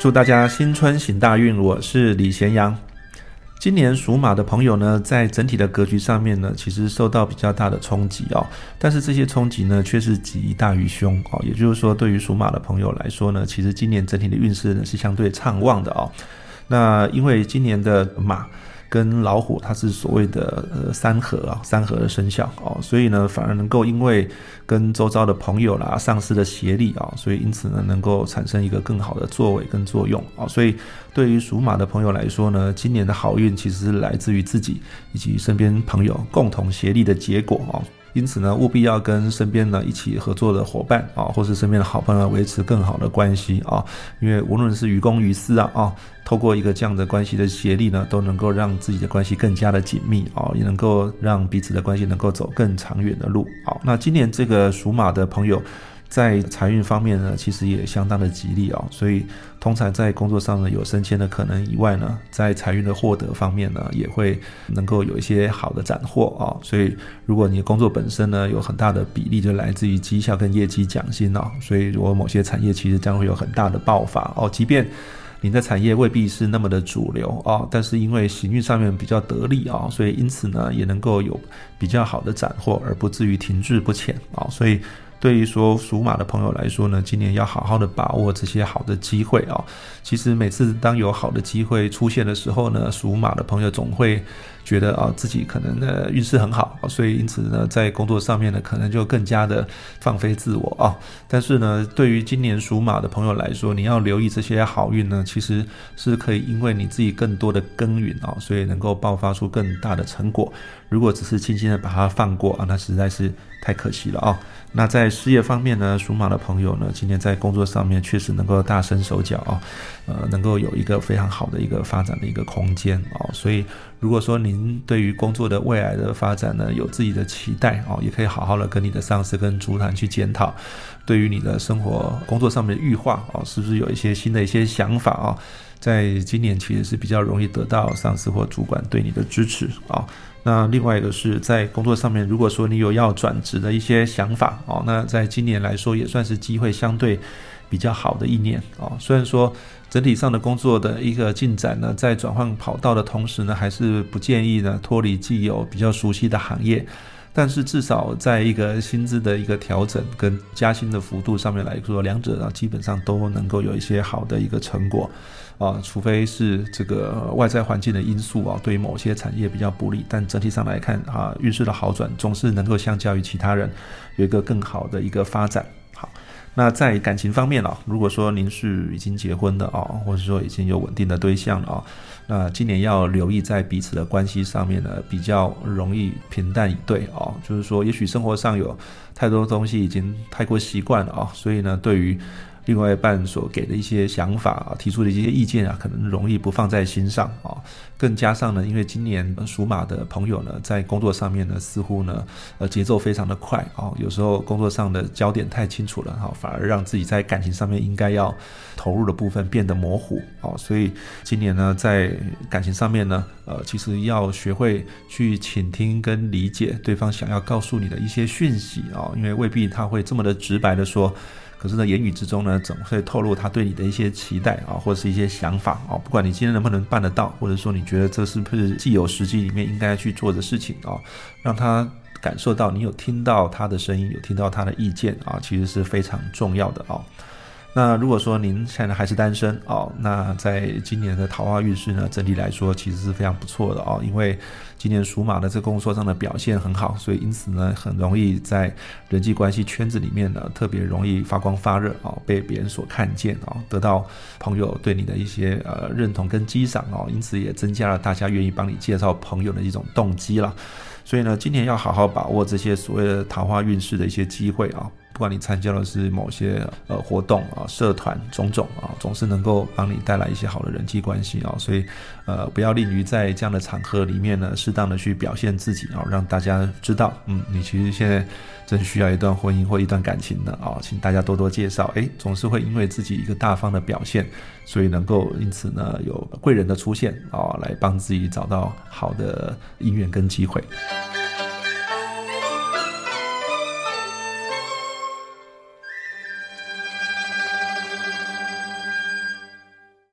祝大家新春行大运！我是李贤阳。今年属马的朋友呢，在整体的格局上面呢，其实受到比较大的冲击哦。但是这些冲击呢，却是吉大于凶哦。也就是说，对于属马的朋友来说呢，其实今年整体的运势呢是相对畅旺的哦。那因为今年的马。跟老虎，它是所谓的呃三合啊，三合的生肖哦，所以呢，反而能够因为跟周遭的朋友啦、上司的协力啊，所以因此呢，能够产生一个更好的作为跟作用啊，所以对于属马的朋友来说呢，今年的好运其实是来自于自己以及身边朋友共同协力的结果啊。因此呢，务必要跟身边呢一起合作的伙伴啊，或是身边的好朋友维持更好的关系啊。因为无论是于公于私啊啊，透过一个这样的关系的协力呢，都能够让自己的关系更加的紧密啊，也能够让彼此的关系能够走更长远的路。好，那今年这个属马的朋友。在财运方面呢，其实也相当的吉利哦，所以通常在工作上呢有升迁的可能以外呢，在财运的获得方面呢，也会能够有一些好的斩获啊。所以如果你工作本身呢有很大的比例就来自于绩效跟业绩奖金哦，所以如果某些产业其实将会有很大的爆发哦，即便你的产业未必是那么的主流啊，但是因为行运上面比较得力啊，所以因此呢也能够有比较好的斩获，而不至于停滞不前啊，所以。对于说属马的朋友来说呢，今年要好好的把握这些好的机会啊。其实每次当有好的机会出现的时候呢，属马的朋友总会觉得啊自己可能呢运势很好，所以因此呢在工作上面呢可能就更加的放飞自我啊。但是呢，对于今年属马的朋友来说，你要留意这些好运呢，其实是可以因为你自己更多的耕耘啊，所以能够爆发出更大的成果。如果只是轻轻的把它放过啊，那实在是太可惜了啊。那在事业方面呢，属马的朋友呢，今天在工作上面确实能够大伸手脚啊，呃，能够有一个非常好的一个发展的一个空间啊。所以，如果说您对于工作的未来的发展呢，有自己的期待啊，也可以好好的跟你的上司跟主管去检讨，对于你的生活工作上面的预化啊，是不是有一些新的一些想法啊？在今年其实是比较容易得到上司或主管对你的支持啊。那另外一个是在工作上面，如果说你有要转职的一些想法哦，那在今年来说也算是机会相对比较好的一年哦。虽然说整体上的工作的一个进展呢，在转换跑道的同时呢，还是不建议呢脱离既有比较熟悉的行业。但是至少在一个薪资的一个调整跟加薪的幅度上面来说，两者啊基本上都能够有一些好的一个成果。啊，除非是这个外在环境的因素啊，对于某些产业比较不利，但整体上来看啊，运势的好转总是能够相较于其他人有一个更好的一个发展。那在感情方面啊，如果说您是已经结婚的啊，或者说已经有稳定的对象了啊，那今年要留意在彼此的关系上面呢，比较容易平淡以对啊，就是说也许生活上有太多东西已经太过习惯了啊，所以呢，对于另外一半所给的一些想法啊，提出的一些意见啊，可能容易不放在心上啊。更加上呢，因为今年属马的朋友呢，在工作上面呢，似乎呢，呃，节奏非常的快啊。有时候工作上的焦点太清楚了哈，反而让自己在感情上面应该要投入的部分变得模糊啊。所以今年呢，在感情上面呢，呃，其实要学会去倾听跟理解对方想要告诉你的一些讯息啊，因为未必他会这么的直白的说。可是呢，言语之中呢，总会透露他对你的一些期待啊，或者是一些想法啊。不管你今天能不能办得到，或者说你觉得这是不是既有实际里面应该去做的事情啊，让他感受到你有听到他的声音，有听到他的意见啊，其实是非常重要的啊。那如果说您现在还是单身哦，那在今年的桃花运势呢，整体来说其实是非常不错的哦，因为今年属马的这工作上的表现很好，所以因此呢，很容易在人际关系圈子里面呢，特别容易发光发热哦，被别人所看见哦，得到朋友对你的一些呃认同跟激赏哦，因此也增加了大家愿意帮你介绍朋友的一种动机了。所以呢，今年要好好把握这些所谓的桃花运势的一些机会啊。不管你参加的是某些呃活动啊、社团种种啊，总是能够帮你带来一些好的人际关系啊，所以呃不要吝于在这样的场合里面呢，适当的去表现自己啊，让大家知道，嗯，你其实现在正需要一段婚姻或一段感情的啊，请大家多多介绍。哎，总是会因为自己一个大方的表现，所以能够因此呢有贵人的出现啊，来帮自己找到好的姻缘跟机会。